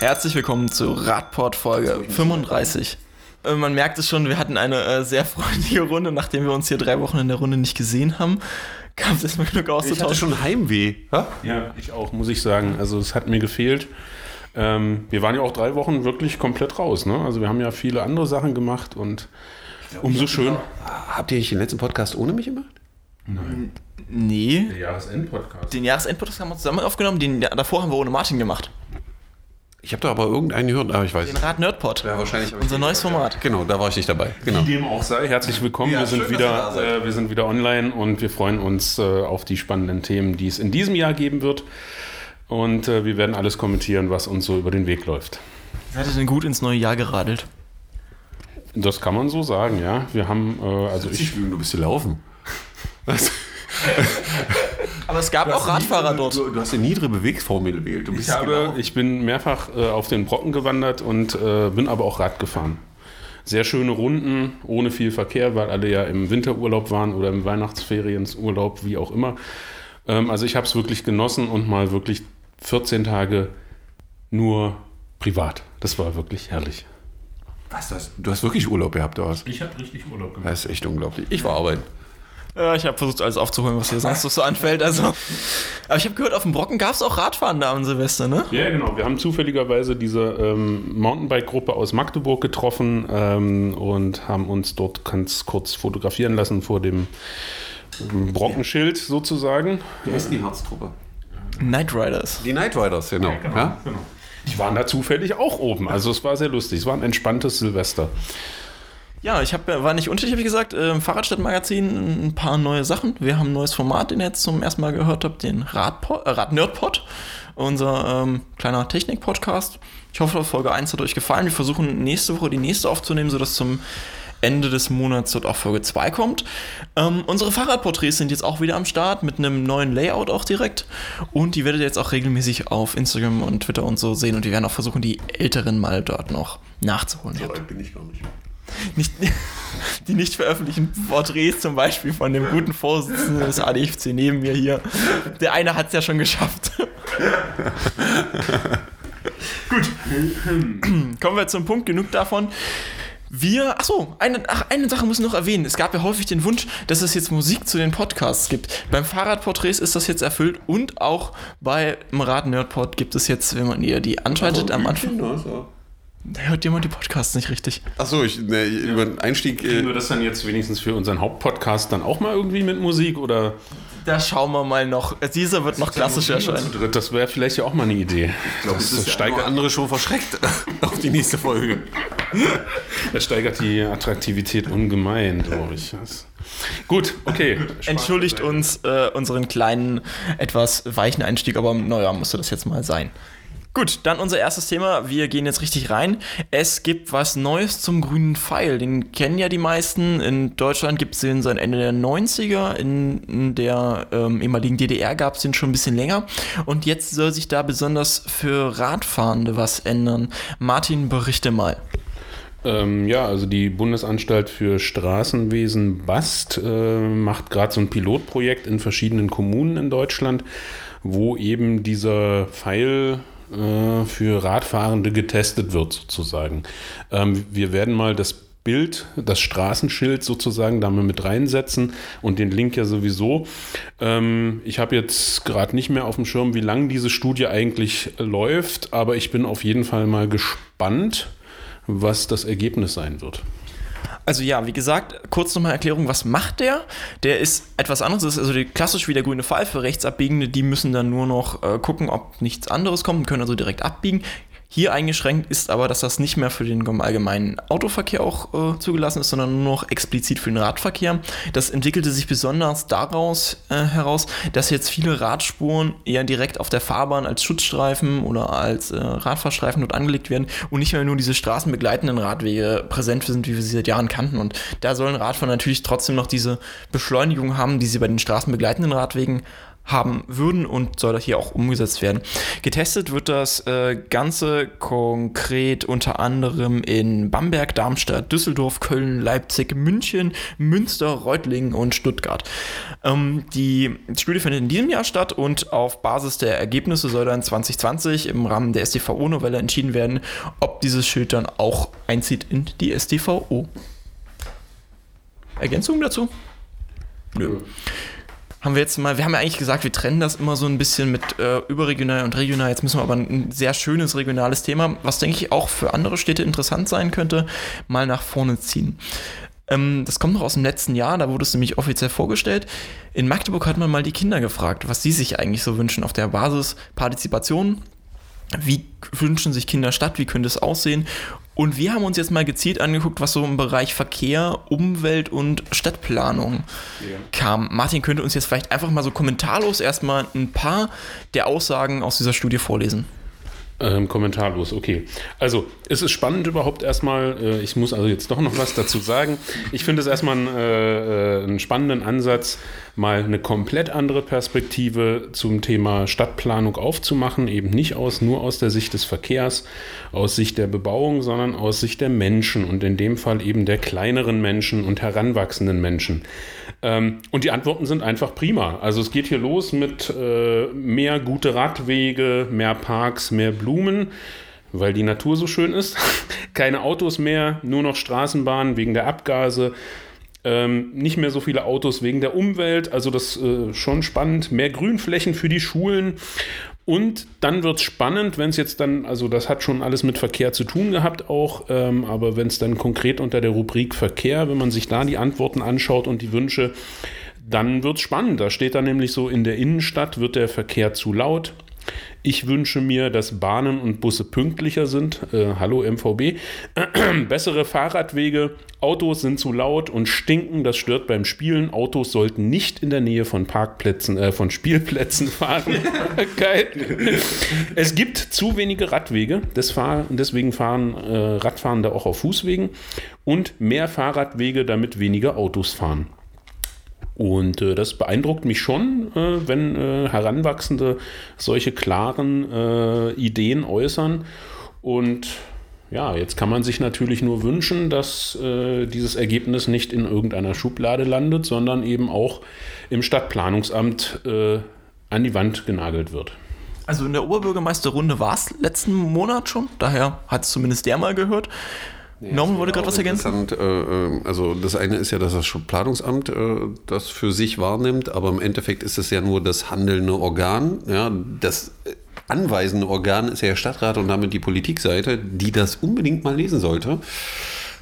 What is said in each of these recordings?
Herzlich willkommen zu Radport Folge 35. Äh, Man merkt es schon, wir hatten eine äh, sehr freundliche Runde, nachdem wir uns hier drei Wochen in der Runde nicht gesehen haben. Gab es erstmal genug Ich hatte auszutauschen. schon Heimweh. Ha? Ja, ich auch, muss ich sagen. Also es hat mir gefehlt. Ähm, wir waren ja auch drei Wochen wirklich komplett raus. Ne? Also wir haben ja viele andere Sachen gemacht und umso schön. Habt ihr nicht den letzten Podcast ohne mich gemacht? Nee, Der Jahresendpodcast. den Jahresendpodcast haben wir zusammen aufgenommen, den davor haben wir ohne Martin gemacht. Ich habe da aber irgendeinen gehört, aber ich weiß Den nicht. Rad Nerdpod. Ja, wahrscheinlich. Unser neues gehört, Format. Ja. Genau, da war ich nicht dabei. Genau. Wie dem auch sei, herzlich willkommen. Ja, wir, sind schön, wieder, äh, wir sind wieder online und wir freuen uns äh, auf die spannenden Themen, die es in diesem Jahr geben wird. Und äh, wir werden alles kommentieren, was uns so über den Weg läuft. Seid ihr denn gut ins neue Jahr geradelt? Das kann man so sagen, ja. Wir haben, äh, also ich, Ich, du bist hier laufen. Was? Aber es gab auch Radfahrer dort. Du, du hast eine niedrige Bewegungsformel gewählt. Du bist Ich, habe, ich bin mehrfach äh, auf den Brocken gewandert und äh, bin aber auch Rad gefahren. Sehr schöne Runden, ohne viel Verkehr, weil alle ja im Winterurlaub waren oder im Weihnachtsferienurlaub, wie auch immer. Ähm, also ich habe es wirklich genossen und mal wirklich 14 Tage nur privat. Das war wirklich herrlich. Was, du, hast, du hast wirklich Urlaub gehabt, oder was? Ich habe richtig Urlaub gemacht. Das ist echt unglaublich. Ich war arbeiten. Ja, ich habe versucht, alles aufzuholen, was hier sonst noch so anfällt. Also. Aber ich habe gehört, auf dem Brocken gab es auch Radfahren da am Silvester, ne? Ja, genau. Wir haben zufälligerweise diese ähm, Mountainbike-Gruppe aus Magdeburg getroffen ähm, und haben uns dort ganz kurz fotografieren lassen vor dem ähm, Brockenschild sozusagen. Wie heißt die Herztruppe? Night Riders. Die Night Riders, genau. Ja, genau. Die waren da zufällig auch oben. Also es war sehr lustig. Es war ein entspanntes Silvester. Ja, ich hab, war nicht unterschiedlich, wie gesagt, äh, im Fahrradstadtmagazin ein paar neue Sachen. Wir haben ein neues Format, den ihr jetzt zum ersten Mal gehört habt, den Radpod, äh, Rad-Nerd-Pod, unser ähm, kleiner Technik-Podcast. Ich hoffe, Folge 1 hat euch gefallen. Wir versuchen nächste Woche die nächste aufzunehmen, sodass zum Ende des Monats dort auch Folge 2 kommt. Ähm, unsere Fahrradporträts sind jetzt auch wieder am Start mit einem neuen Layout auch direkt. Und die werdet ihr jetzt auch regelmäßig auf Instagram und Twitter und so sehen. Und wir werden auch versuchen, die älteren mal dort noch nachzuholen. so alt bin ich gar nicht. Nicht, die nicht veröffentlichten Porträts zum Beispiel von dem guten Vorsitzenden des ADFC neben mir hier. Der eine hat es ja schon geschafft. Gut. Kommen wir zum Punkt, genug davon. Wir, achso, eine, ach, eine Sache muss ich noch erwähnen. Es gab ja häufig den Wunsch, dass es jetzt Musik zu den Podcasts gibt. Beim Fahrradporträts ist das jetzt erfüllt und auch beim Rad Nerdpod gibt es jetzt, wenn man ihr die anschaltet am Anfang, da hört jemand die Podcasts nicht richtig. Achso, ich, ne, über den Einstieg. Kriegen Äh, wir das dann jetzt wenigstens für unseren Hauptpodcast dann auch mal irgendwie mit Musik oder Da schauen wir mal noch. Dieser wird noch klassisch erscheinen. Das wäre vielleicht ja auch mal eine Idee. das ist das steigert steigert, andere schon verschreckt auf die nächste Folge. das steigert die Attraktivität ungemein, glaube ich. Das- Gut, okay. Entschuldigt uns äh, unseren kleinen, etwas weichen Einstieg, aber naja, musste das jetzt mal sein. Gut, dann unser erstes Thema. Wir gehen jetzt richtig rein. Es gibt was Neues zum grünen Pfeil. Den kennen ja die meisten. In Deutschland gibt es den seit Ende der 90er. In, der ähm, ehemaligen DDR gab es den schon ein bisschen länger. Und jetzt soll sich da besonders für Radfahrende was ändern. Martin, berichte mal. Ähm, ja, also die Bundesanstalt für Straßenwesen BAST äh, macht gerade so ein Pilotprojekt in verschiedenen Kommunen in Deutschland, wo eben dieser Pfeil äh, für Radfahrende getestet wird sozusagen. Ähm, wir werden mal das Bild, das Straßenschild sozusagen da mal mit reinsetzen und den Link ja sowieso. Ähm, ich habe jetzt gerade nicht mehr auf dem Schirm, wie lange diese Studie eigentlich läuft, aber ich bin auf jeden Fall mal gespannt, was das Ergebnis sein wird. Also ja, wie gesagt, kurz nochmal Erklärung, was macht der? Der ist etwas anderes, ist also klassisch wie der grüne Pfeil für Rechtsabbiegende, die müssen dann nur noch äh, gucken, ob nichts anderes kommt können also direkt abbiegen. Hier eingeschränkt ist aber, dass das nicht mehr für den allgemeinen Autoverkehr auch äh, zugelassen ist, sondern nur noch explizit für den Radverkehr. Das entwickelte sich besonders daraus äh, heraus, dass jetzt viele Radspuren eher direkt auf der Fahrbahn als Schutzstreifen oder als äh, Radfahrstreifen dort angelegt werden und nicht mehr nur diese straßenbegleitenden Radwege präsent sind, wie wir sie seit Jahren kannten. Und da sollen Radfahrer natürlich trotzdem noch diese Beschleunigung haben, die sie bei den straßenbegleitenden Radwegen haben würden und soll hier auch umgesetzt werden. Getestet wird das äh, Ganze konkret unter anderem in Bamberg, Darmstadt, Düsseldorf, Köln, Leipzig, München, Münster, Reutlingen und Stuttgart. Ähm, die Studie findet in diesem Jahr statt und auf Basis der Ergebnisse soll dann 2020 im Rahmen der STVO-Novelle entschieden werden, ob dieses Schild dann auch einzieht in die STVO. Ergänzungen dazu? Nö haben wir jetzt mal, wir haben ja eigentlich gesagt, wir trennen das immer so ein bisschen mit äh, überregional und regional. Jetzt müssen wir aber ein sehr schönes regionales Thema, was denke ich auch für andere Städte interessant sein könnte, mal nach vorne ziehen. Ähm, das kommt noch aus dem letzten Jahr, da wurde es nämlich offiziell vorgestellt. In Magdeburg hat man mal die Kinder gefragt, was sie sich eigentlich so wünschen auf der Basis Partizipation. Wie wünschen sich Kinder Stadt? Wie könnte es aussehen? Und wir haben uns jetzt mal gezielt angeguckt, was so im Bereich Verkehr, Umwelt und Stadtplanung ja. kam. Martin könnte uns jetzt vielleicht einfach mal so kommentarlos erstmal ein paar der Aussagen aus dieser Studie vorlesen. Ähm, kommentarlos, okay. Also, es ist spannend überhaupt erstmal. Äh, ich muss also jetzt doch noch was dazu sagen. Ich finde es erstmal einen, äh, einen spannenden Ansatz, mal eine komplett andere Perspektive zum Thema Stadtplanung aufzumachen. Eben nicht aus, nur aus der Sicht des Verkehrs, aus Sicht der Bebauung, sondern aus Sicht der Menschen und in dem Fall eben der kleineren Menschen und heranwachsenden Menschen. Ähm, und die Antworten sind einfach prima. Also es geht hier los mit äh, mehr gute Radwege, mehr Parks, mehr Blumen, weil die Natur so schön ist. Keine Autos mehr, nur noch Straßenbahnen wegen der Abgase. Ähm, nicht mehr so viele Autos wegen der Umwelt, also das äh, schon spannend. Mehr Grünflächen für die Schulen und dann wird es spannend, wenn es jetzt dann, also das hat schon alles mit Verkehr zu tun gehabt auch, ähm, aber wenn es dann konkret unter der Rubrik Verkehr, wenn man sich da die Antworten anschaut und die Wünsche, dann wird es spannend. Da steht dann nämlich so, in der Innenstadt wird der Verkehr zu laut, ich wünsche mir, dass Bahnen und Busse pünktlicher sind. Äh, hallo MVB. Bessere Fahrradwege. Autos sind zu laut und stinken. Das stört beim Spielen. Autos sollten nicht in der Nähe von Parkplätzen, äh, von Spielplätzen fahren. Geil. Es gibt zu wenige Radwege. deswegen fahren äh, Radfahrende auch auf Fußwegen. Und mehr Fahrradwege, damit weniger Autos fahren. Und äh, das beeindruckt mich schon, äh, wenn äh, Heranwachsende solche klaren äh, Ideen äußern. Und ja, jetzt kann man sich natürlich nur wünschen, dass äh, dieses Ergebnis nicht in irgendeiner Schublade landet, sondern eben auch im Stadtplanungsamt äh, an die Wand genagelt wird. Also in der Oberbürgermeisterrunde war es letzten Monat schon, daher hat es zumindest der mal gehört. Nee, Norman wollte gerade was ergänzen. Äh, äh, also das eine ist ja, dass das Planungsamt äh, das für sich wahrnimmt, aber im Endeffekt ist es ja nur das handelnde Organ. Ja, das anweisende Organ ist ja der Stadtrat und damit die Politikseite, die das unbedingt mal lesen sollte.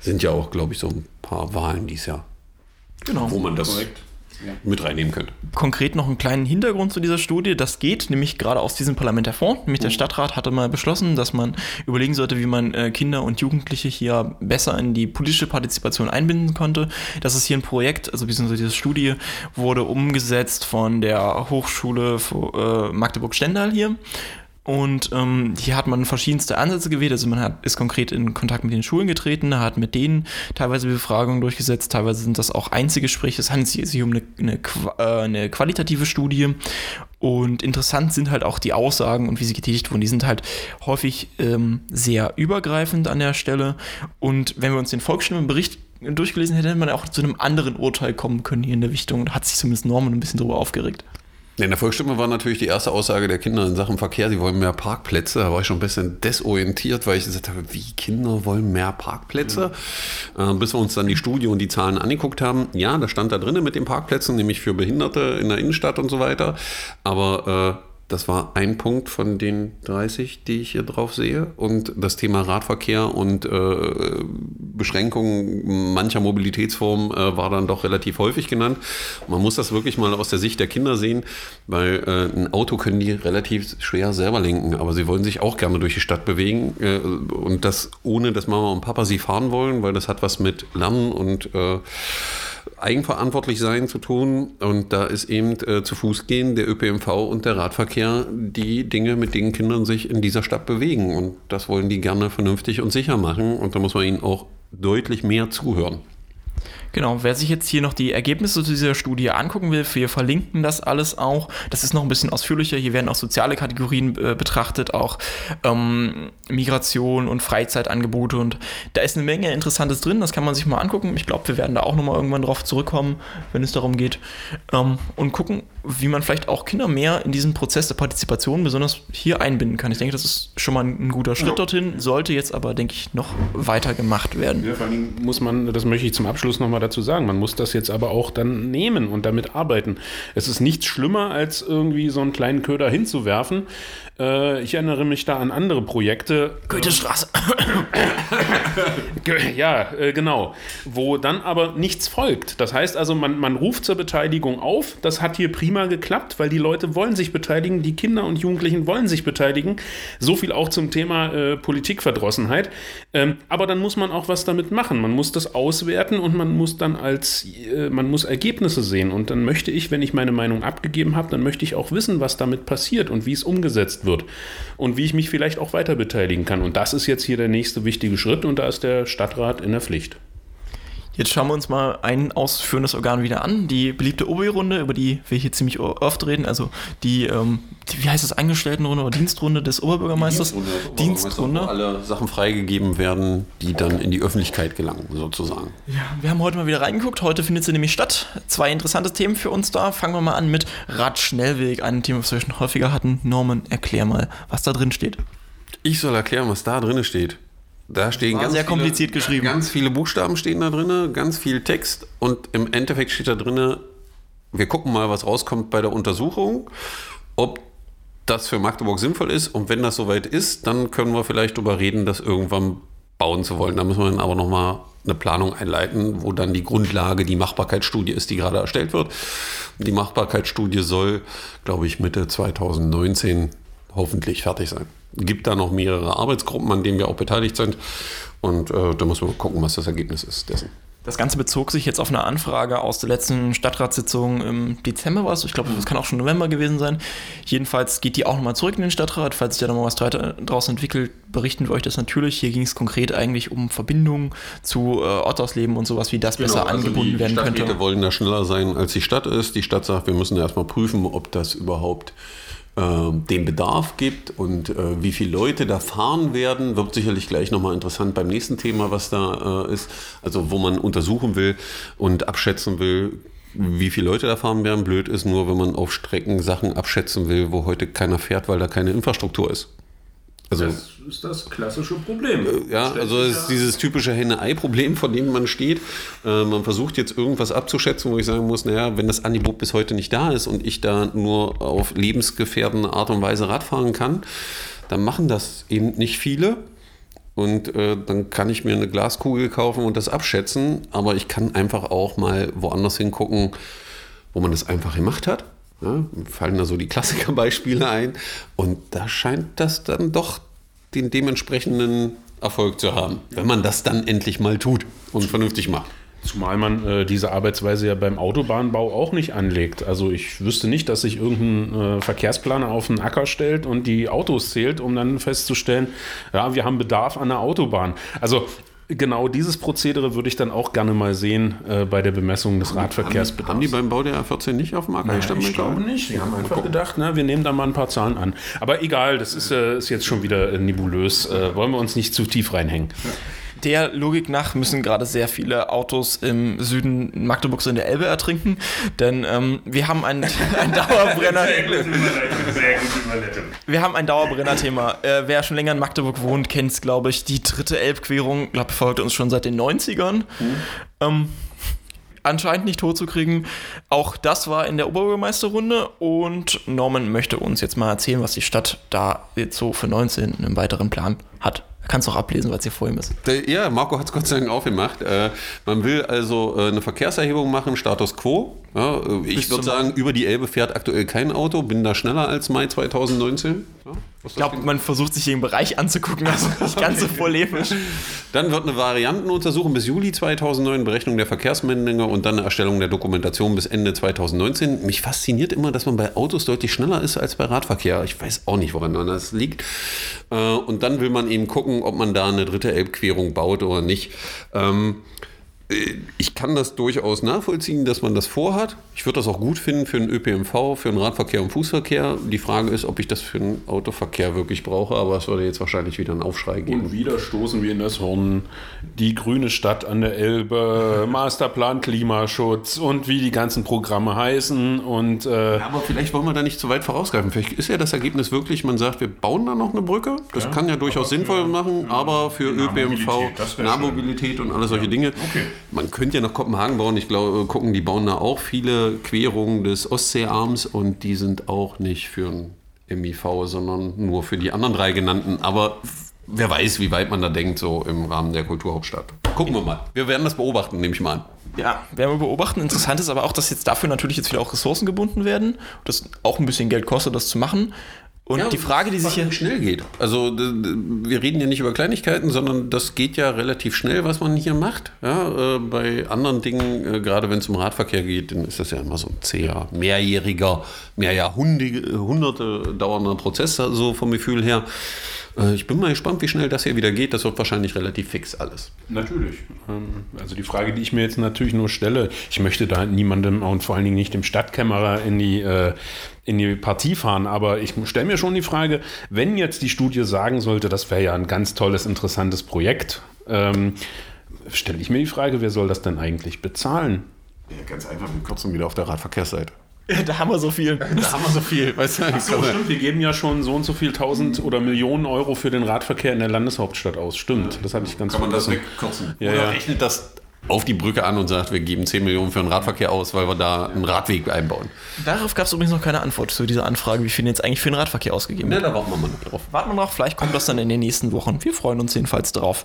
Sind ja auch, glaube ich, so ein paar Wahlen dieses Jahr. Genau. Wo man das Korrekt ja. mit reinnehmen könnt. Konkret noch einen kleinen Hintergrund zu dieser Studie. Das geht nämlich gerade aus diesem Parlament hervor. Nämlich der oh. Stadtrat hatte mal beschlossen, dass man überlegen sollte, wie man äh, Kinder und Jugendliche hier besser in die politische Partizipation einbinden konnte. Das ist hier ein Projekt, also beziehungsweise diese Studie wurde umgesetzt von der Hochschule äh, Magdeburg-Stendal hier und ähm, hier hat man verschiedenste Ansätze gewählt. Also man hat, ist konkret in Kontakt mit den Schulen getreten, hat mit denen teilweise Befragungen durchgesetzt, teilweise sind das auch Einzelgespräche. Es handelt sich um eine, eine, äh, eine qualitative Studie. Und interessant sind halt auch die Aussagen und wie sie getätigt wurden. Die sind halt häufig ähm, sehr übergreifend an der Stelle. Und wenn wir uns den Volksstimmenbericht durchgelesen hätten, hätte man auch zu einem anderen Urteil kommen können hier in der Richtung. Da hat sich zumindest Norman ein bisschen drüber aufgeregt. In der Volksstimme war natürlich die erste Aussage der Kinder in Sachen Verkehr, sie wollen mehr Parkplätze. Da war ich schon ein bisschen desorientiert, weil ich gesagt habe, wie Kinder wollen mehr Parkplätze? Mhm. Äh, bis wir uns dann die Studie und die Zahlen angeguckt haben. Ja, da stand da drinnen mit den Parkplätzen, nämlich für Behinderte in der Innenstadt und so weiter. Aber äh, das war ein Punkt von den 30, die ich hier drauf sehe. Und das Thema Radverkehr und äh, Beschränkungen mancher Mobilitätsformen äh, war dann doch relativ häufig genannt. Man muss das wirklich mal aus der Sicht der Kinder sehen, weil äh, ein Auto können die relativ schwer selber lenken, aber sie wollen sich auch gerne durch die Stadt bewegen. Äh, und das ohne, dass Mama und Papa sie fahren wollen, weil das hat was mit Lernen und äh, eigenverantwortlich sein zu tun. Und da ist eben äh, zu Fuß gehen, der ÖPNV und der Radverkehr die Dinge, mit denen Kindern sich in dieser Stadt bewegen. Und das wollen die gerne vernünftig und sicher machen. Und da muss man ihnen auch deutlich mehr zuhören. Genau, wer sich jetzt hier noch die Ergebnisse zu dieser Studie angucken will, wir verlinken das alles auch. Das ist noch ein bisschen ausführlicher. Hier werden auch soziale Kategorien äh, betrachtet, auch ähm, Migration und Freizeitangebote. Und da ist eine Menge Interessantes drin. Das kann man sich mal angucken. Ich glaube, wir werden da auch nochmal irgendwann drauf zurückkommen, wenn es darum geht. Ähm, und gucken, wie man vielleicht auch Kinder mehr in diesen Prozess der Partizipation besonders hier einbinden kann. Ich denke, das ist schon mal ein, ein guter Schritt ja. dorthin, sollte jetzt aber, denke ich, noch weiter gemacht werden. Ja, vor allem muss man, das möchte ich zum Abschluss nochmal dazu sagen. Man muss das jetzt aber auch dann nehmen und damit arbeiten. Es ist nichts schlimmer, als irgendwie so einen kleinen Köder hinzuwerfen. Äh, ich erinnere mich da an andere Projekte. Goethestraße. ja, äh, genau. Wo dann aber nichts folgt. Das heißt also, man, man ruft zur Beteiligung auf. Das hat hier prima geklappt, weil die Leute wollen sich beteiligen. Die Kinder und Jugendlichen wollen sich beteiligen. So viel auch zum Thema äh, Politikverdrossenheit. Ähm, aber dann muss man auch was damit machen. Man muss das auswerten und man muss dann als, äh, man muss Ergebnisse sehen. Und dann möchte ich, wenn ich meine Meinung abgegeben habe, dann möchte ich auch wissen, was damit passiert und wie es umgesetzt wird. Und wie ich mich vielleicht auch weiter beteiligen kann. Und das ist jetzt hier der nächste wichtige Schritt und da ist der Stadtrat in der Pflicht. Jetzt schauen wir uns mal ein ausführendes Organ wieder an, die beliebte OBI-Runde, über die wir hier ziemlich oft reden, also die, ähm, die wie heißt das, Angestelltenrunde oder Dienstrunde des Oberbürgermeisters? Die Dienstrunde, Dienstrunde. Wo alle Sachen freigegeben werden, die dann in die Öffentlichkeit gelangen, sozusagen. Ja, wir haben heute mal wieder reingeguckt, heute findet sie nämlich statt. Zwei interessante Themen für uns da. Fangen wir mal an mit Radschnellweg, ein Thema, was wir schon häufiger hatten. Norman, erklär mal, was da drin steht. Ich soll erklären, was da drin steht. Da stehen ganz sehr viele, kompliziert geschrieben. Ganz viele Buchstaben stehen da drin, ganz viel Text und im Endeffekt steht da drin, wir gucken mal, was rauskommt bei der Untersuchung, ob das für Magdeburg sinnvoll ist und wenn das soweit ist, dann können wir vielleicht darüber reden, das irgendwann bauen zu wollen. Da müssen wir dann aber nochmal eine Planung einleiten, wo dann die Grundlage die Machbarkeitsstudie ist, die gerade erstellt wird. Die Machbarkeitsstudie soll, glaube ich, Mitte 2019 hoffentlich fertig sein gibt da noch mehrere Arbeitsgruppen, an denen wir auch beteiligt sind. Und äh, da muss man gucken, was das Ergebnis ist dessen. Das Ganze bezog sich jetzt auf eine Anfrage aus der letzten Stadtratssitzung im Dezember war es. Ich glaube, das kann auch schon November gewesen sein. Jedenfalls geht die auch nochmal zurück in den Stadtrat. Falls sich da nochmal was daraus entwickelt, berichten wir euch das natürlich. Hier ging es konkret eigentlich um Verbindungen zu äh, Ottersleben und sowas, wie das genau, besser also angebunden werden könnte. Die wollen da schneller sein, als die Stadt ist. Die Stadt sagt, wir müssen erstmal prüfen, ob das überhaupt den Bedarf gibt und äh, wie viele Leute da fahren werden, wird sicherlich gleich nochmal interessant beim nächsten Thema, was da äh, ist. Also wo man untersuchen will und abschätzen will, wie viele Leute da fahren werden. Blöd ist nur, wenn man auf Strecken Sachen abschätzen will, wo heute keiner fährt, weil da keine Infrastruktur ist. Also, das ist das klassische Problem. Äh, ja, also es ist dieses typische Henne-Ei-Problem, vor dem man steht. Äh, man versucht jetzt irgendwas abzuschätzen, wo ich sagen muss, naja, wenn das Angebot bis heute nicht da ist und ich da nur auf lebensgefährdende Art und Weise Radfahren kann, dann machen das eben nicht viele. Und äh, dann kann ich mir eine Glaskugel kaufen und das abschätzen. Aber ich kann einfach auch mal woanders hingucken, wo man das einfach gemacht hat ja, fallen da so die Klassikerbeispiele ein. Und da scheint das dann doch den dementsprechenden Erfolg zu haben, wenn man das dann endlich mal tut und vernünftig macht. Zumal man äh, diese Arbeitsweise ja beim Autobahnbau auch nicht anlegt. Also ich wüsste nicht, dass sich irgendein äh, Verkehrsplaner auf einen Acker stellt und die Autos zählt, um dann festzustellen, ja, wir haben Bedarf an der Autobahn. Also genau dieses Prozedere würde ich dann auch gerne mal sehen äh, bei der Bemessung des Radverkehrsbedarfs. Haben die beim Bau der A14 nicht auf dem Acker Nein, Ich glaube nicht. Die haben einfach gedacht, na, wir nehmen da mal ein paar Zahlen an. Aber egal, das ist, äh, ist jetzt schon wieder äh, nebulös. Äh, wollen wir uns nicht zu tief reinhängen. Ja der Logik nach müssen gerade sehr viele Autos im Süden Magdeburgs in der Elbe ertrinken, denn ähm, wir haben ein, ein Dauerbrenner. wir haben ein Dauerbrenner-Thema. Äh, wer schon länger in Magdeburg wohnt, kennt es, glaube ich, die dritte Elbquerung. Ich glaube, folgt uns schon seit den 90ern. Mhm. Ähm, anscheinend nicht totzukriegen. Auch das war in der Oberbürgermeisterrunde und Norman möchte uns jetzt mal erzählen, was die Stadt da jetzt so für 19 einen weiteren Plan hat. Er kann es auch ablesen, es hier vor ihm ist. Ja, Marco hat es Gott sei Dank aufgemacht. Äh, man will also äh, eine Verkehrserhebung machen, Status Quo. Ja, äh, ich würde sagen, über die Elbe fährt aktuell kein Auto, bin da schneller als Mai 2019. Ja, ich glaube, man versucht sich den Bereich anzugucken, also nicht ganz so polemisch. Dann wird eine Variantenuntersuchung bis Juli 2009, Berechnung der Verkehrsmenge und dann eine Erstellung der Dokumentation bis Ende 2019. Mich fasziniert immer, dass man bei Autos deutlich schneller ist als bei Radverkehr. Ich weiß auch nicht, woran das liegt. Und dann will man eben gucken, ob man da eine dritte Elbquerung baut oder nicht. Ähm, ich kann das durchaus nachvollziehen, dass man das vorhat. Ich würde das auch gut finden für den ÖPNV, für den Radverkehr und Fußverkehr. Die Frage ist, ob ich das für den Autoverkehr wirklich brauche, aber es würde jetzt wahrscheinlich wieder einen Aufschrei geben. Und wieder stoßen wir in das Horn. Die grüne Stadt an der Elbe, Masterplan Klimaschutz und wie die ganzen Programme heißen. Und, äh aber vielleicht wollen wir da nicht zu weit vorausgreifen. Vielleicht ist ja das Ergebnis wirklich, man sagt, wir bauen da noch eine Brücke. Das ja, kann ja durchaus sinnvoll für, machen, aber für ÖPNV, Nahmobilität und alle solche. Dinge. Okay. Man könnte ja nach Kopenhagen bauen. Ich glaube, gucken, die bauen da auch viele Querungen des Ostseearms und die sind auch nicht für ein MIV, sondern nur für die anderen drei genannten. Aber wer weiß, wie weit man da denkt, so im Rahmen der Kulturhauptstadt. Gucken wir mal. Wir werden das beobachten, nehme ich mal an. Ja, werden wir beobachten. Interessant ist aber auch, dass jetzt dafür natürlich jetzt wieder auch Ressourcen gebunden werden. Das auch ein bisschen Geld kostet, das zu machen. Und ja, die Frage, die sich hier schnell geht. Also wir reden ja nicht über Kleinigkeiten, sondern das geht ja relativ schnell, was man hier macht. Ja, äh, bei anderen Dingen, äh, gerade wenn es um Radverkehr geht, dann ist das ja immer so ein zäher, mehrjähriger, mehr Jahrhunderte dauernder Prozess, so vom Gefühl her. Äh, ich bin mal gespannt, wie schnell das hier wieder geht. Das wird wahrscheinlich relativ fix alles. Natürlich. Ähm, also die Frage, die ich mir jetzt natürlich nur stelle, ich möchte da niemandem und vor allen Dingen nicht dem Stadtkämmerer in die, äh, in die Partie fahren, aber ich stelle mir schon die Frage, wenn jetzt die Studie sagen sollte, das wäre ja ein ganz tolles, interessantes Projekt, ähm, stelle ich mir die Frage, wer soll das denn eigentlich bezahlen? Ja, ganz einfach, wir kürzen wieder auf der Radverkehrsseite. Ja, da haben wir so viel. Da haben wir so viel. Weißt du, Ach so, stimmt. Wir geben ja schon so und so viel tausend oder Millionen Euro für den Radverkehr in der Landeshauptstadt aus. Stimmt, das hatte ich ganz Kann man das wegkürzen? Ja, oder ja. rechnet das auf die Brücke an und sagt, wir geben 10 Millionen für den Radverkehr aus, weil wir da einen Radweg einbauen. Darauf gab es übrigens noch keine Antwort zu dieser Anfrage, wie viel jetzt eigentlich für den Radverkehr ausgegeben wird. Ja, da warten wir mal noch drauf. Warten wir noch, vielleicht kommt das dann in den nächsten Wochen. Wir freuen uns jedenfalls drauf.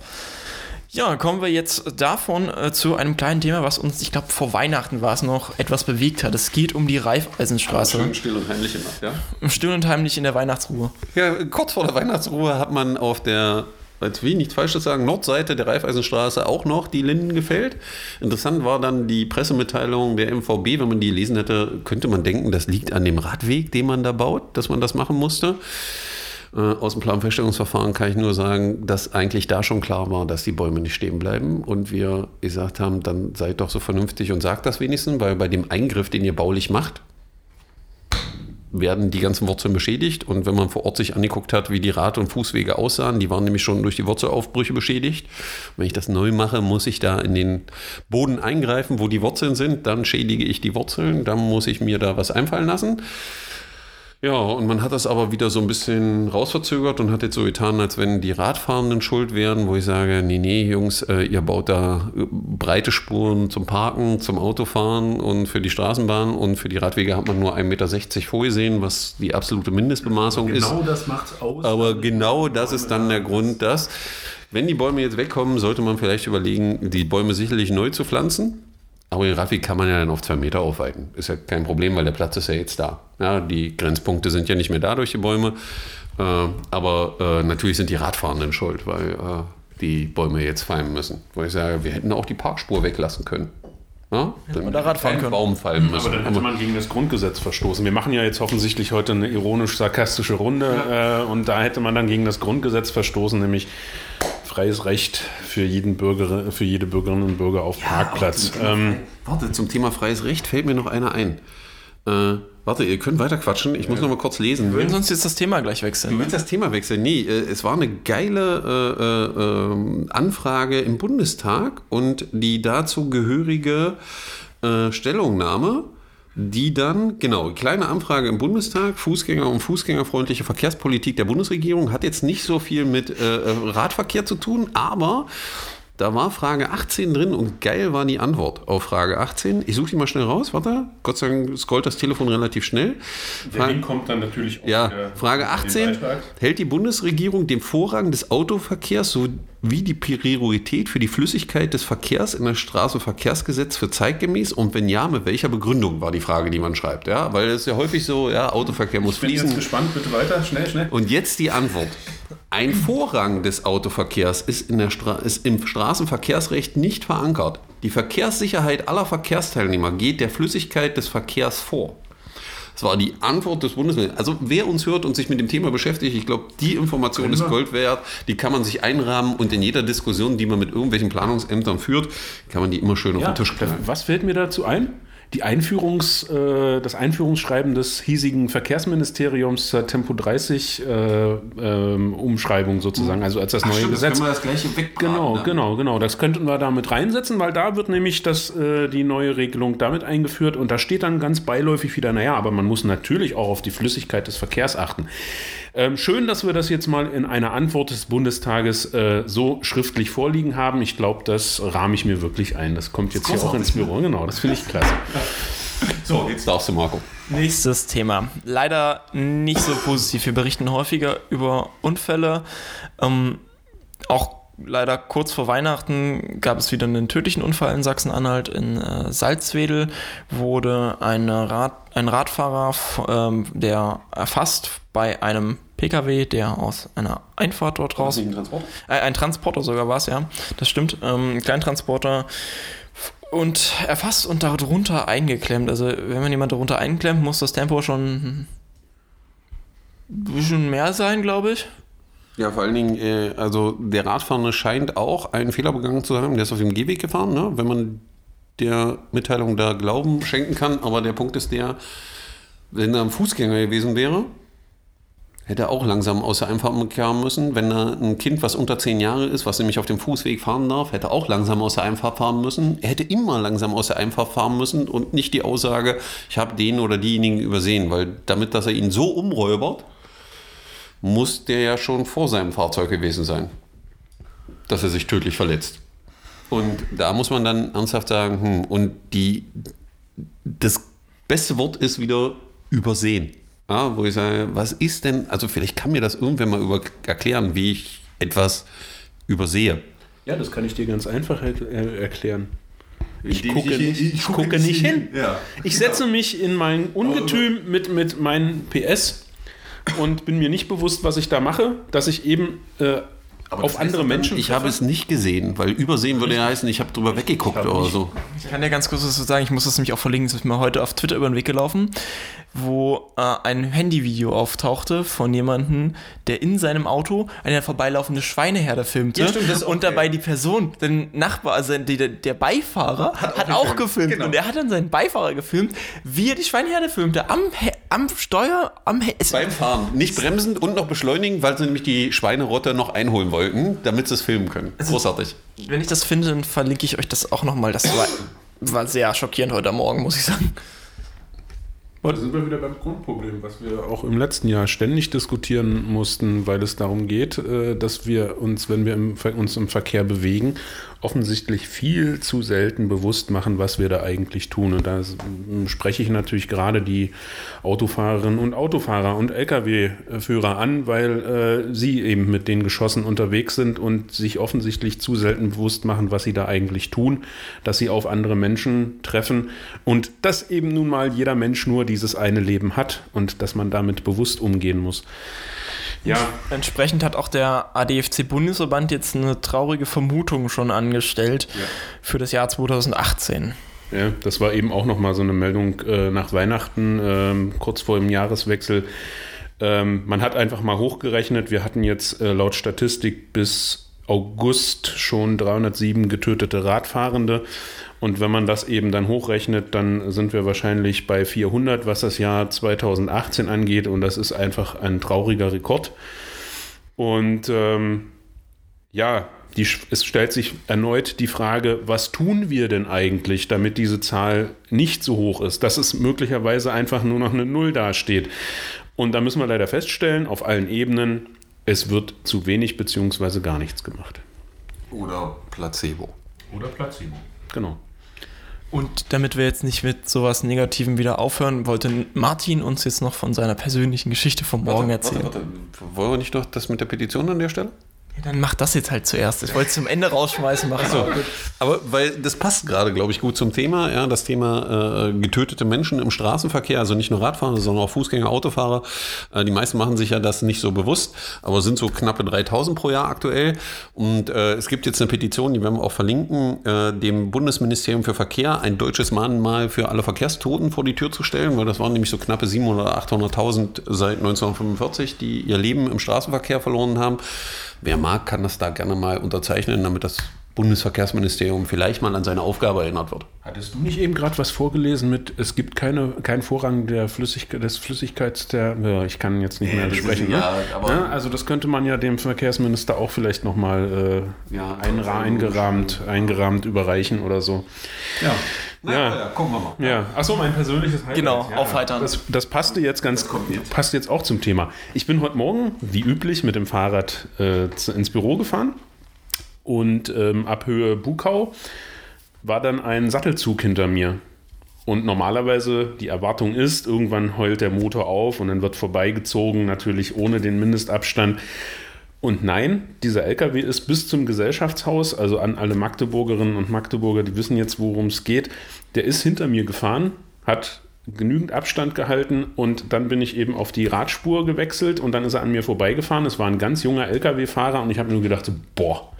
Ja, kommen wir jetzt davon äh, zu einem kleinen Thema, was uns, ich glaube, vor Weihnachten war es noch, etwas bewegt hat. Es geht um die Reifeisenstraße. Schön still und heimlich gemacht, ja? Still und heimlich in der Weihnachtsruhe. Ja, kurz vor der Weihnachtsruhe hat man auf der als will nichts Falsches sagen, Nordseite der Reifeisenstraße auch noch die Linden gefällt. Interessant war dann die Pressemitteilung der MVB. Wenn man die gelesen hätte, könnte man denken, das liegt an dem Radweg, den man da baut, dass man das machen musste. Äh, aus dem Planfeststellungsverfahren kann ich nur sagen, dass eigentlich da schon klar war, dass die Bäume nicht stehen bleiben und wir gesagt haben, dann seid doch so vernünftig und sagt das wenigstens, weil bei dem Eingriff, den ihr baulich macht, werden die ganzen Wurzeln beschädigt. Und wenn man vor Ort sich angeguckt hat, wie die Rad- und Fußwege aussahen, die waren nämlich schon durch die Wurzelaufbrüche beschädigt. Wenn ich das neu mache, muss ich da in den Boden eingreifen, wo die Wurzeln sind. Dann schädige ich die Wurzeln. Dann muss ich mir da was einfallen lassen. Ja, und man hat das aber wieder so ein bisschen rausverzögert und hat jetzt so getan, als wenn die Radfahrenden schuld wären, wo ich sage, nee, nee, Jungs, äh, ihr baut da äh, breite Spuren zum Parken, zum Autofahren und für die Straßenbahn und für die Radwege hat man nur 1,60 Meter vorgesehen, was die absolute Mindestbemaßung genau ist. Genau das macht aus. Aber genau das ist dann der Grund, dass, wenn die Bäume jetzt wegkommen, sollte man vielleicht überlegen, die Bäume sicherlich neu zu pflanzen aber den Radweg kann man ja dann auf zwei Meter aufweiten. Ist ja kein Problem, weil der Platz ist ja jetzt da. Ja, die Grenzpunkte sind ja nicht mehr da durch die Bäume. Äh, aber äh, natürlich sind die Radfahrenden schuld, weil äh, die Bäume jetzt fallen müssen. Weil ich sage, wir hätten auch die Parkspur weglassen können. Ja, hätte man da Radfahren können. Baum fallen müssen. Aber dann hätte man gegen das Grundgesetz verstoßen. Wir machen ja jetzt offensichtlich heute eine ironisch-sarkastische Runde ja. Äh, und da hätte man dann gegen das Grundgesetz verstoßen, nämlich freies Recht für jeden Bürger, für jede Bürgerin und Bürger auf ja, Parkplatz. Ähm, warte, zum Thema freies Recht fällt mir noch einer ein. Äh, warte, ihr könnt weiter quatschen. Ich muss noch mal kurz lesen. Wir würden sonst jetzt das Thema gleich wechseln. Du willst das Thema wechseln? Nee, äh, es war eine geile äh, äh, Anfrage im Bundestag und die dazu gehörige äh, Stellungnahme die dann, genau, kleine Anfrage im Bundestag, Fußgänger und fußgängerfreundliche Verkehrspolitik der Bundesregierung, hat jetzt nicht so viel mit äh, äh Radverkehr zu tun, aber da war Frage 18 drin und geil war die Antwort auf Frage 18. Ich suche die mal schnell raus, warte. Gott sei Dank scrollt das Telefon relativ schnell. Der Link kommt dann natürlich auch Ja, Frage 18. Hält die Bundesregierung den Vorrang des Autoverkehrs sowie die Priorität für die Flüssigkeit des Verkehrs in das Straßenverkehrsgesetz für zeitgemäß? Und wenn ja, mit welcher Begründung war die Frage, die man schreibt? Ja, weil es ist ja häufig so, ja, Autoverkehr muss fließen. Ich bin jetzt gespannt, bitte weiter, schnell, schnell. Und jetzt die Antwort. Ein Vorrang des Autoverkehrs ist, in der Stra ist im Straßenverkehrsrecht nicht verankert. Die Verkehrssicherheit aller Verkehrsteilnehmer geht der Flüssigkeit des Verkehrs vor. Das war die Antwort des Bundesministers. Also wer uns hört und sich mit dem Thema beschäftigt, ich glaube, die Information ist Gold wert. Die kann man sich einrahmen und in jeder Diskussion, die man mit irgendwelchen Planungsämtern führt, kann man die immer schön auf Ja, den Tisch knallen. was fällt mir dazu ein? Die Einführungs, äh, das Einführungsschreiben des hiesigen Verkehrsministeriums zur Tempo 30 äh, ähm, Umschreibung sozusagen, also als das neue Gesetz. das gleiche weg. Genau, genau, genau. Das könnten wir damit reinsetzen, weil da wird nämlich das, äh, die neue Regelung damit eingeführt und da steht dann ganz beiläufig wieder, naja, aber man muss natürlich auch auf die Flüssigkeit des Verkehrs achten. Ähm, schön, dass wir das jetzt mal in einer Antwort des Bundestages äh, so schriftlich vorliegen haben. Ich glaube, das rahme ich mir wirklich ein. Das kommt jetzt hier auch ins Büro. Genau, das finde ich klasse. So, jetzt darfst du, Marco. Nächstes Thema. Leider nicht so positiv. Wir berichten häufiger über Unfälle. Ähm, auch leider kurz vor Weihnachten gab es wieder einen tödlichen Unfall in Sachsen-Anhalt. In äh, Salzwedel wurde Rad, ein Radfahrer, ähm, der erfasst bei einem PKW, der aus einer Einfahrt dort raus Transport? äh, ein Transporter sogar war es, ja. Das stimmt. Ähm, ein Kleintransporter. Und erfasst und darunter eingeklemmt. Also, wenn man jemand darunter einklemmt, muss das Tempo schon ein bisschen mehr sein, glaube ich. Ja, vor allen Dingen, äh, also der Radfahrende scheint auch einen Fehler begangen zu haben. Der ist auf dem Gehweg gefahren, ne? wenn man der Mitteilung da Glauben schenken kann. Aber der Punkt ist der, wenn er ein Fußgänger gewesen wäre, hätte er auch langsam aus der Einfahrt kommen müssen. Wenn da ein Kind, was unter zehn Jahre ist, was nämlich auf dem Fußweg fahren darf, hätte auch langsam aus der Einfahrt fahren müssen. Er hätte immer langsam aus der Einfahrt fahren müssen und nicht die Aussage, ich habe den oder diejenigen übersehen, weil damit, dass er ihn so umräubert, muss der ja schon vor seinem Fahrzeug gewesen sein, dass er sich tödlich verletzt. Und da muss man dann ernsthaft sagen, hm, und die, das beste Wort ist wieder übersehen. Ja, wo ich sage, was ist denn, also vielleicht kann mir das irgendwer mal über, erklären, wie ich etwas übersehe. Ja, das kann ich dir ganz einfach er äh, erklären. Ich gucke, ich- nicht, ich gucke nicht hin. hin. Ja. Ich setze mich in mein Ungetüm mit, mit meinen PS und bin mir nicht bewusst, was ich da mache, dass ich eben äh, auf andere Menschen. Ich habe es nicht gesehen, weil übersehen würde ja heißen, ich habe drüber weggeguckt hab oder nicht- so. Ich kann dir ganz kurz was dazu sagen, ich muss das nämlich auch verlinken, es ist mir heute auf Twitter über den Weg gelaufen, wo äh, ein Handyvideo auftauchte von jemandem, der in seinem Auto eine vorbeilaufende Schweineherde filmte Ja, stimmt, auch und dabei die Person, den Nachbar, also die, der, Beifahrer, hat, auch gefilmt Genau. und er hat dann seinen Beifahrer gefilmt, wie er die Schweineherde filmte, am, am Steuer, am Beim Fahren. Nicht bremsen und noch beschleunigen, weil sie nämlich die Schweinerotte noch einholen wollten, damit sie es filmen können. Großartig. Wenn ich das finde, dann verlinke ich euch das auch nochmal, das war, war sehr schockierend heute Morgen, muss ich sagen. Da sind wir wieder beim Grundproblem, was wir auch im letzten Jahr ständig diskutieren mussten, weil es darum geht, äh, dass wir uns, wenn wir uns im Verkehr bewegen, offensichtlich viel zu selten bewusst machen, was wir da eigentlich tun. Und da spreche ich natürlich gerade die Autofahrerinnen und Autofahrer und Lkw-Führer an, weil äh, sie eben mit den Geschossen unterwegs sind und sich offensichtlich zu selten bewusst machen, was sie da eigentlich tun, dass sie auf andere Menschen treffen und dass eben nun mal jeder Mensch nur dieses eine Leben hat und dass man damit bewusst umgehen muss. Ja, Entsprechend hat auch der ADFC-Bundesverband jetzt eine traurige Vermutung schon angestellt für das Jahr 2018. Ja, das war eben auch nochmal so eine Meldung äh, nach Weihnachten, ähm, kurz vor dem Jahreswechsel. Ähm, man hat einfach mal hochgerechnet, wir hatten jetzt äh, laut Statistik bis August schon 307 getötete Radfahrende. Und wenn man das eben dann hochrechnet, dann sind wir wahrscheinlich bei 400, was das Jahr 2018 angeht. Und das ist einfach ein trauriger Rekord. Und ähm, ja, die, es stellt sich erneut die Frage, was tun wir denn eigentlich, damit diese Zahl nicht so hoch ist, dass es möglicherweise einfach nur noch eine Null dasteht. Und da müssen wir leider feststellen, auf allen Ebenen, es wird zu wenig bzw. gar nichts gemacht. Oder Placebo. Oder Placebo. Genau. Und damit wir jetzt nicht mit sowas Negativem wieder aufhören, wollte Martin uns jetzt noch von seiner persönlichen Geschichte vom Morgen erzählen. Warte, warte. Wollen wir nicht noch das mit der Petition an der Stelle? Dann mach das jetzt halt zuerst. Ich wollte es zum Ende rausschmeißen. Mach so. Aber weil das passt gerade, glaube ich, gut zum Thema. Ja, das Thema äh, getötete Menschen im Straßenverkehr, also nicht nur Radfahrer, sondern auch Fußgänger, Autofahrer. Äh, die meisten machen sich ja das nicht so bewusst, aber sind so knappe 3000 pro Jahr aktuell. Und äh, es gibt jetzt eine Petition, die werden wir auch verlinken, äh, dem Bundesministerium für Verkehr ein deutsches Mahnmal für alle Verkehrstoten vor die Tür zu stellen, weil das waren nämlich so knappe 700.000 oder 800.000 seit 1945, die ihr Leben im Straßenverkehr verloren haben. Wer mag, kann das da gerne mal unterzeichnen, damit das Bundesverkehrsministerium vielleicht mal an seine Aufgabe erinnert wird. Hattest du nicht eben gerade was vorgelesen mit, es gibt keine, keinen Vorrang der Flüssigkeit, des Flüssigkeits der, ja, ich kann jetzt nicht mehr sprechen. ist- ne? ja, Ja, also das könnte man ja dem Verkehrsminister auch vielleicht nochmal äh, Ja, einra eingerahmt, eingerahmt überreichen oder so. Ja, Ja. ja, gucken wir mal. Ja, achso, mein persönliches Highlight. Genau, ja, aufheitern. Das, das passte jetzt ganz jetzt. passt jetzt auch zum Thema. Ich bin heute Morgen, wie üblich, mit dem Fahrrad äh, ins Büro gefahren und ähm, ab Höhe Bukau war dann ein Sattelzug hinter mir. Und normalerweise die Erwartung ist, irgendwann heult der Motor auf und dann wird vorbeigezogen, natürlich ohne den Mindestabstand. Und nein, dieser LKW ist bis zum Gesellschaftshaus, also an alle Magdeburgerinnen und Magdeburger, die wissen jetzt, worum es geht. Der ist hinter mir gefahren, hat genügend Abstand gehalten und dann bin ich eben auf die Radspur gewechselt und dann ist er an mir vorbeigefahren. Es war ein ganz junger LKW-Fahrer und ich habe nur gedacht, boah,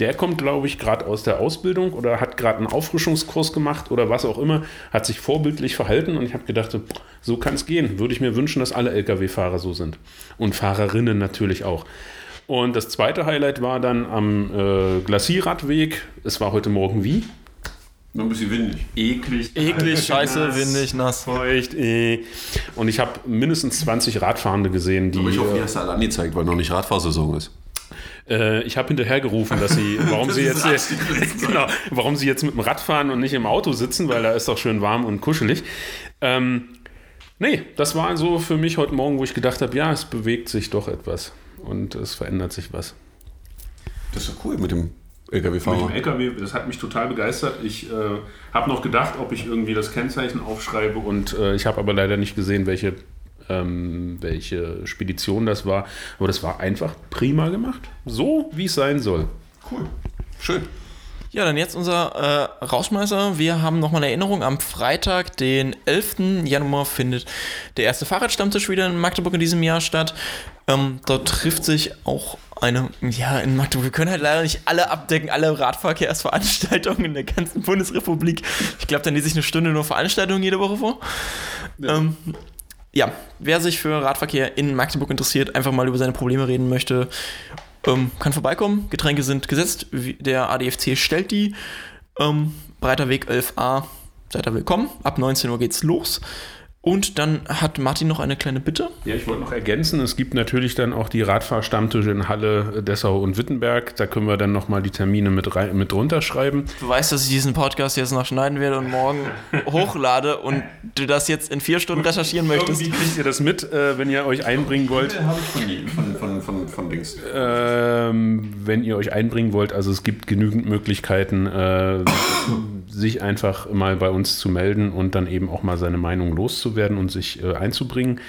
der kommt, glaube ich, gerade aus der Ausbildung oder hat gerade einen Auffrischungskurs gemacht oder was auch immer, hat sich vorbildlich verhalten und ich habe gedacht, so, so kann es gehen. Würde ich mir wünschen, dass alle Lkw-Fahrer so sind. Und Fahrerinnen natürlich auch. Und das zweite Highlight war dann am äh, Glacier-Radweg. Es war heute Morgen wie? Nur ein bisschen windig. Eklig. Eklig, scheiße, nass, windig, nass. Feucht, eh. Und ich habe mindestens 20 Radfahrende gesehen, die. Aber ich hoffe, äh, ihr hast alle angezeigt, weil noch nicht Radfahrsaison ist. Äh, ich habe hinterhergerufen, dass sie, warum sie jetzt, genau, warum sie jetzt mit dem Rad fahren und nicht im Auto sitzen, weil da ist doch schön warm und kuschelig. Ähm, nee, das war so für mich heute Morgen, wo ich gedacht habe, ja, es bewegt sich doch etwas und es verändert sich was. Das ist ja cool mit dem Mit LKW-Fahrer. dem LKW, das hat mich total begeistert. Ich äh, habe noch gedacht, ob ich irgendwie das Kennzeichen aufschreibe und äh, ich habe aber leider nicht gesehen, welche, ähm, welche Spedition das war. Aber das war einfach prima gemacht. So, wie es sein soll. Cool. Schön. Ja, dann jetzt unser äh, Rausschmeißer. Wir haben nochmal eine Erinnerung. Am Freitag, den 11. Januar, findet der erste Fahrradstammtisch wieder in Magdeburg in diesem Jahr statt. Ähm, dort trifft sich auch eine, ja, in Magdeburg, wir können halt leider nicht alle abdecken, alle Radverkehrsveranstaltungen in der ganzen Bundesrepublik. Ich glaube, dann lese ich eine Stunde nur Veranstaltungen jede Woche vor. Ja. Ähm, ja, wer sich für Radverkehr in Magdeburg interessiert, einfach mal über seine Probleme reden möchte, ähm, kann vorbeikommen. Getränke sind gesetzt. Der ADFC stellt die. Ähm, Breiter Weg 11a. Seid ihr willkommen. Ab 19 Uhr geht's los. Und dann hat Martin noch eine kleine Bitte. Ja, ich wollte noch ergänzen, es gibt natürlich dann auch die Radfahrstammtische in Halle, Dessau und Wittenberg. Da können wir dann nochmal die Termine mit, rein, mit drunter schreiben. Du weißt, dass ich diesen Podcast jetzt noch schneiden werde und morgen hochlade und du das jetzt in vier Stunden recherchieren möchtest. Irgendwie kriegt ihr das mit, äh, wenn ihr euch einbringen wollt. habe ich von, von, von, von, von Dings. Ähm, wenn ihr euch einbringen wollt, also es gibt genügend Möglichkeiten, äh, sich einfach mal bei uns zu melden und dann eben auch mal seine Meinung loszuwerden und sich äh, einzubringen.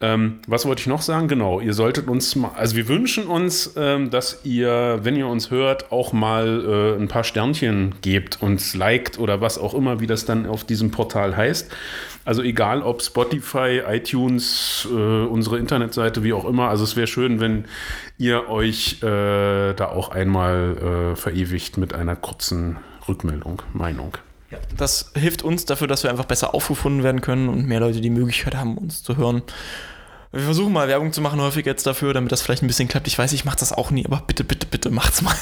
Ähm, was wollte ich noch sagen? Genau, ihr solltet uns mal, also wir wünschen uns, ähm, dass ihr, wenn ihr uns hört, auch mal äh, ein paar Sternchen gebt, uns liked oder was auch immer, wie das dann auf diesem Portal heißt. Also egal ob Spotify, iTunes, äh, unsere Internetseite, wie auch immer. Also es wäre schön, wenn ihr euch äh, da auch einmal äh, verewigt mit einer kurzen Rückmeldung, Meinung. Das hilft uns dafür, dass wir einfach besser aufgefunden werden können und mehr Leute die Möglichkeit haben, uns zu hören. Wir versuchen mal Werbung zu machen häufig jetzt dafür, damit das vielleicht ein bisschen klappt. Ich weiß, ich mache das auch nie, aber bitte, bitte, bitte macht's mal.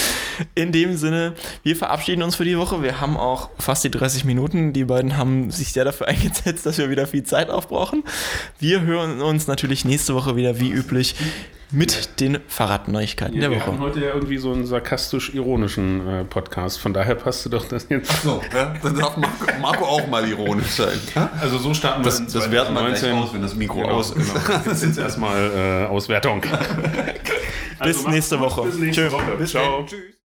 In dem Sinne, wir verabschieden uns für die Woche. Wir haben auch fast die 30 Minuten. Die beiden haben sich sehr dafür eingesetzt, dass wir wieder viel Zeit aufbrauchen. Wir hören uns natürlich nächste Woche wieder wie üblich mit den Fahrradneuigkeiten der wir Woche. haben heute ja irgendwie so einen sarkastisch-ironischen äh, Podcast. Von daher passte doch das jetzt. So, ja, dann darf Marco, Marco auch mal ironisch sein. Also so starten wir Das, das werten wir gleich 2019. aus, wenn das Mikro Genau, aus ist. genau. Das ist jetzt erstmal äh, Auswertung. Bis nächste Woche. Bis nächste Tschö. Woche. Ciao. Tschüss.